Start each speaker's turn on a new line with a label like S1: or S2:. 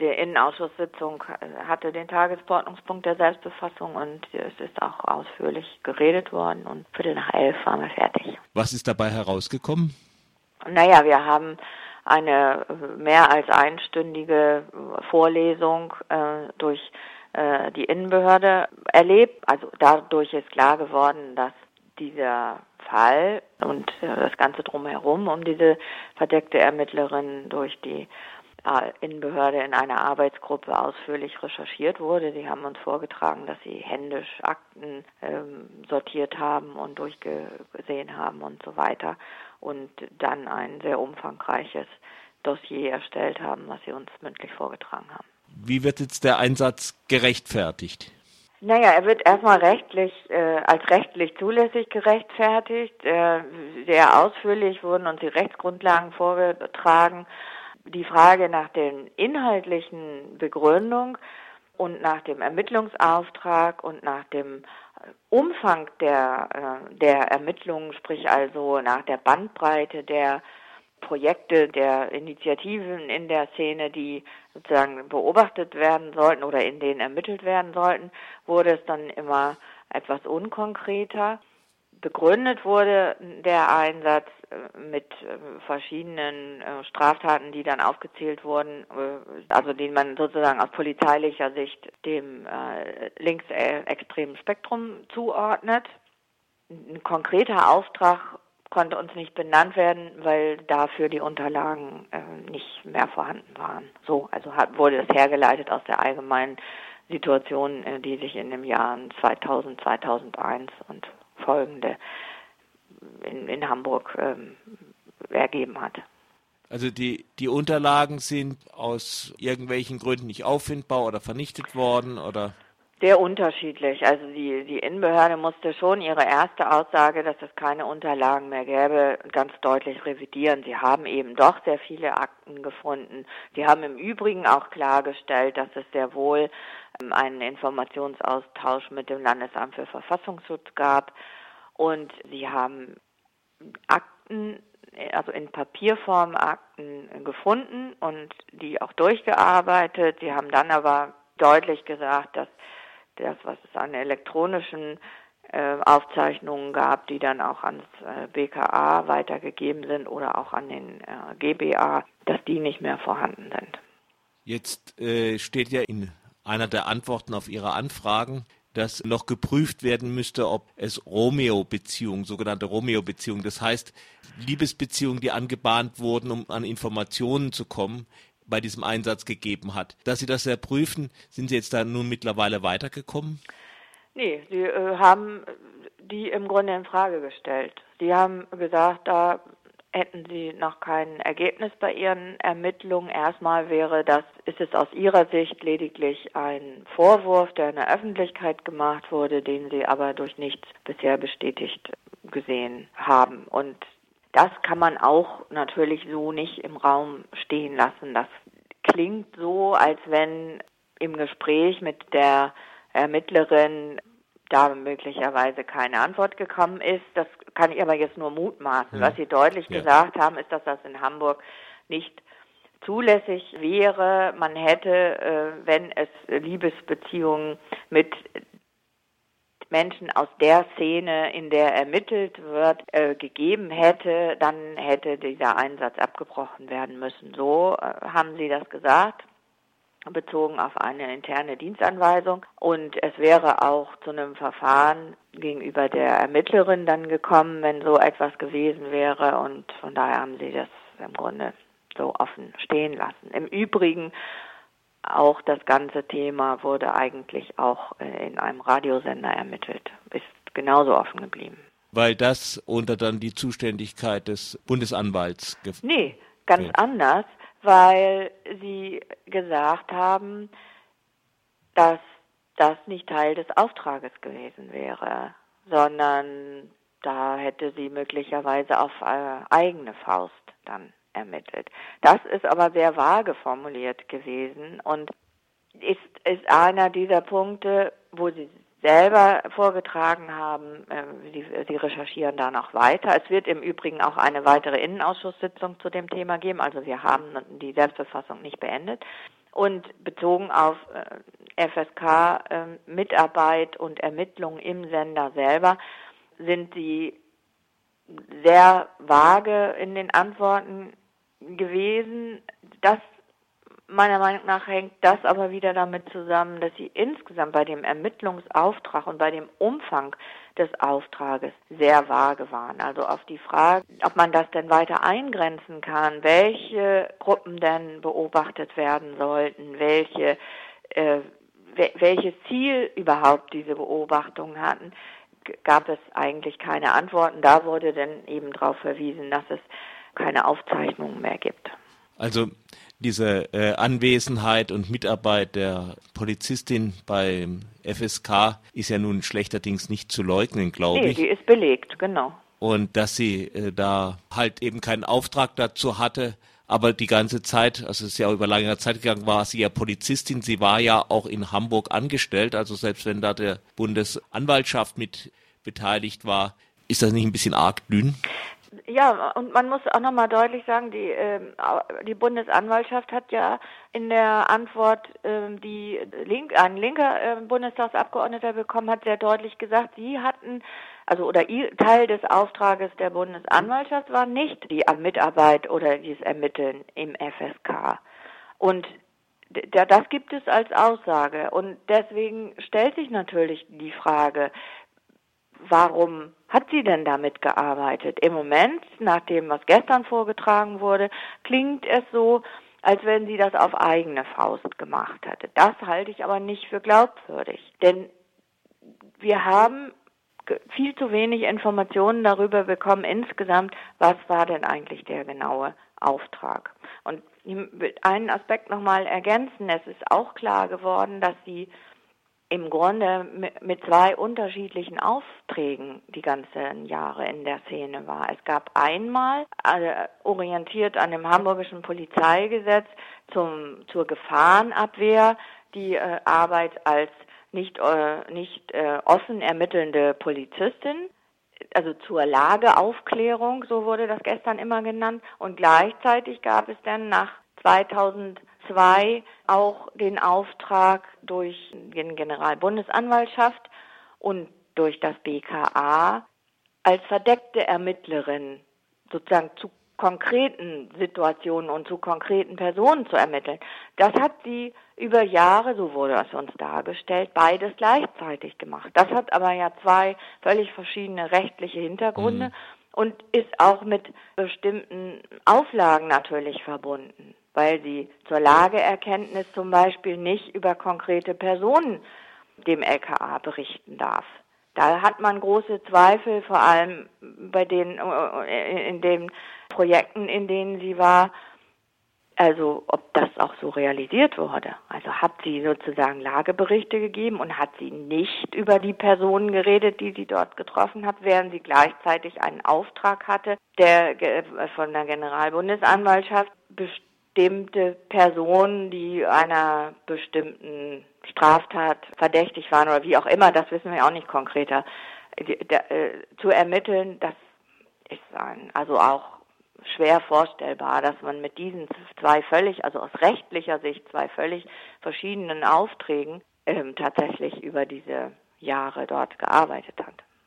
S1: Die Innenausschusssitzung hatte den Tagesordnungspunkt der Selbstbefassung und es ist auch ausführlich geredet worden und Viertel nach elf waren wir fertig.
S2: Was ist dabei herausgekommen?
S1: Naja, wir haben eine mehr als einstündige Vorlesung äh, durch äh, die Innenbehörde erlebt. Also dadurch ist klar geworden, dass dieser Fall und äh, das Ganze drumherum um diese verdeckte Ermittlerin durch die äh, Innenbehörde in einer Arbeitsgruppe ausführlich recherchiert wurde. Sie haben uns vorgetragen, dass sie händisch Akten ähm, sortiert haben und durchgesehen haben und so weiter und dann ein sehr umfangreiches Dossier erstellt haben, was sie uns mündlich vorgetragen haben.
S2: Wie wird jetzt der Einsatz gerechtfertigt?
S1: Naja, er wird erstmal rechtlich, äh, als rechtlich zulässig gerechtfertigt. Äh, sehr ausführlich wurden uns die Rechtsgrundlagen vorgetragen. Die Frage nach der inhaltlichen Begründung und nach dem Ermittlungsauftrag und nach dem Umfang der, äh, der Ermittlungen, sprich also nach der Bandbreite der Projekte, der Initiativen in der Szene, die sozusagen beobachtet werden sollten oder in denen ermittelt werden sollten, wurde es dann immer etwas unkonkreter. Begründet wurde der Einsatz äh, mit äh, verschiedenen äh, Straftaten, die dann aufgezählt wurden, also den man sozusagen aus polizeilicher Sicht dem linksextremen Spektrum zuordnet. Ein konkreter Auftrag konnte uns nicht benannt werden, weil dafür die Unterlagen nicht mehr vorhanden waren. So, also wurde es hergeleitet aus der allgemeinen Situation, die sich in den Jahren 2000, 2001 und folgende in, in Hamburg ähm, ergeben hat.
S2: Also die, die Unterlagen sind aus irgendwelchen Gründen nicht auffindbar oder vernichtet worden oder?
S1: Sehr unterschiedlich. Also die, die Innenbehörde musste schon ihre erste Aussage, dass es keine Unterlagen mehr gäbe, ganz deutlich revidieren. Sie haben eben doch sehr viele Akten gefunden. Sie haben im Übrigen auch klargestellt, dass es sehr wohl ähm, einen Informationsaustausch mit dem Landesamt für Verfassungsschutz gab. Und sie haben Akten also in Papierform Akten gefunden und die auch durchgearbeitet. Sie haben dann aber deutlich gesagt, dass das, was es an elektronischen äh, Aufzeichnungen gab, die dann auch ans äh, BKA weitergegeben sind oder auch an den äh, GBA, dass die nicht mehr vorhanden sind.
S2: Jetzt äh, steht ja in einer der Antworten auf Ihre Anfragen, dass noch geprüft werden müsste, ob es Romeo-Beziehungen, sogenannte Romeo-Beziehungen, das heißt Liebesbeziehungen, die angebahnt wurden, um an Informationen zu kommen, bei diesem Einsatz gegeben hat. Dass Sie das ja prüfen, sind Sie jetzt da nun mittlerweile weitergekommen?
S1: Nee, Sie äh, haben die im Grunde in Frage gestellt. Sie haben gesagt, da hätten Sie noch kein Ergebnis bei Ihren Ermittlungen. Erstmal wäre das, ist es aus Ihrer Sicht lediglich ein Vorwurf, der in der Öffentlichkeit gemacht wurde, den Sie aber durch nichts bisher bestätigt gesehen haben. Und das kann man auch natürlich so nicht im Raum stehen lassen. Das klingt so, als wenn im Gespräch mit der Ermittlerin da möglicherweise keine Antwort gekommen ist. Das kann ich aber jetzt nur mutmaßen. Ja. Was Sie deutlich ja. gesagt haben, ist, dass das in Hamburg nicht zulässig wäre. Man hätte, äh, wenn es Liebesbeziehungen mit Menschen aus der Szene, in der ermittelt wird, äh, gegeben hätte, dann hätte dieser Einsatz abgebrochen werden müssen. So äh, haben Sie das gesagt bezogen auf eine interne Dienstanweisung und es wäre auch zu einem Verfahren gegenüber der Ermittlerin dann gekommen, wenn so etwas gewesen wäre und von daher haben sie das im Grunde so offen stehen lassen. Im Übrigen auch das ganze Thema wurde eigentlich auch äh, in einem Radiosender ermittelt, ist genauso offen geblieben.
S2: Weil das unter dann die Zuständigkeit des Bundesanwalts
S1: Nee, ganz anders, weil sie gesagt haben, dass das nicht Teil des Auftrages gewesen wäre, sondern da hätte sie möglicherweise auf äh, eigene Faust dann ermittelt. Das ist aber sehr vage formuliert gewesen und ist, ist einer dieser Punkte, wo Sie selber vorgetragen haben. Äh, Sie, Sie recherchieren da noch weiter. Es wird im Übrigen auch eine weitere Innenausschusssitzung zu dem Thema geben. Also wir haben die Selbstbefassung nicht beendet. Und bezogen auf äh, FSK-Mitarbeit ähm, und Ermittlungen im Sender selber sind sie sehr vage in den Antworten gewesen. Das meiner Meinung nach hängt das aber wieder damit zusammen, dass sie insgesamt bei dem Ermittlungsauftrag und bei dem Umfang des Auftrages sehr vage waren. Also auf die Frage, ob man das denn weiter eingrenzen kann, welche Gruppen denn beobachtet werden sollten, welche, äh, welches Ziel überhaupt diese Beobachtungen hatten, gab es eigentlich keine Antworten. Da wurde dann eben darauf verwiesen, dass es keine Aufzeichnungen mehr gibt.
S2: Also diese äh, Anwesenheit und Mitarbeit der Polizistin beim FSK ist ja nun schlechterdings nicht zu leugnen, glaube nee, ich.
S1: die ist belegt, genau.
S2: Und dass sie äh, da halt eben keinen Auftrag dazu hatte, aber die ganze Zeit, also es ist ja über lange Zeit gegangen, war sie ja Polizistin. Sie war ja auch in Hamburg angestellt, also selbst wenn da der Bundesanwaltschaft mit beteiligt war, ist das nicht ein bisschen arg dünn?
S1: Ja, und man muss auch nochmal deutlich sagen, die, äh, die Bundesanwaltschaft hat ja in der Antwort, äh, die Link, ein linker äh, Bundestagsabgeordneter bekommen hat, sehr deutlich gesagt, sie hatten, also oder ihr, Teil des Auftrages der Bundesanwaltschaft war nicht die Mitarbeit oder dieses Ermitteln im FSK. Und das gibt es als Aussage. Und deswegen stellt sich natürlich die Frage, warum hat sie denn damit gearbeitet? Im Moment, nach dem, was gestern vorgetragen wurde, klingt es so, als wenn sie das auf eigene Faust gemacht hatte. Das halte ich aber nicht für glaubwürdig, denn wir haben viel zu wenig Informationen darüber bekommen insgesamt, was war denn eigentlich der genaue Auftrag. Und ich will einen Aspekt nochmal ergänzen. Es ist auch klar geworden, dass sie im Grunde mit zwei unterschiedlichen Aufträgen die ganzen Jahre in der Szene war. Es gab einmal, also orientiert an dem hamburgischen Polizeigesetz zum, zur Gefahrenabwehr, die äh, Arbeit als nicht, äh, nicht äh, offen ermittelnde Polizistin, also zur Lageaufklärung, so wurde das gestern immer genannt. Und gleichzeitig gab es dann nach 2000 zwei auch den Auftrag durch die Generalbundesanwaltschaft und durch das BKA als verdeckte Ermittlerin sozusagen zu konkreten Situationen und zu konkreten Personen zu ermitteln. Das hat sie über Jahre, so wurde es uns dargestellt, beides gleichzeitig gemacht. Das hat aber ja zwei völlig verschiedene rechtliche Hintergründe mhm. und ist auch mit bestimmten Auflagen natürlich verbunden weil sie zur Lageerkenntnis zum Beispiel nicht über konkrete Personen dem LKA berichten darf. Da hat man große Zweifel, vor allem bei den, äh, in den Projekten, in denen sie war, also ob das auch so realisiert wurde. Also hat sie sozusagen Lageberichte gegeben und hat sie nicht über die Personen geredet, die sie dort getroffen hat, während sie gleichzeitig einen Auftrag hatte, der von der Generalbundesanwaltschaft bestimmte Personen, die einer bestimmten Straftat verdächtig waren oder wie auch immer, das wissen wir auch nicht konkreter, äh, zu ermitteln, das ist ein, also auch schwer vorstellbar, dass man mit diesen zwei völlig, also aus rechtlicher Sicht zwei völlig verschiedenen Aufträgen ähm, tatsächlich über diese Jahre dort gearbeitet hat.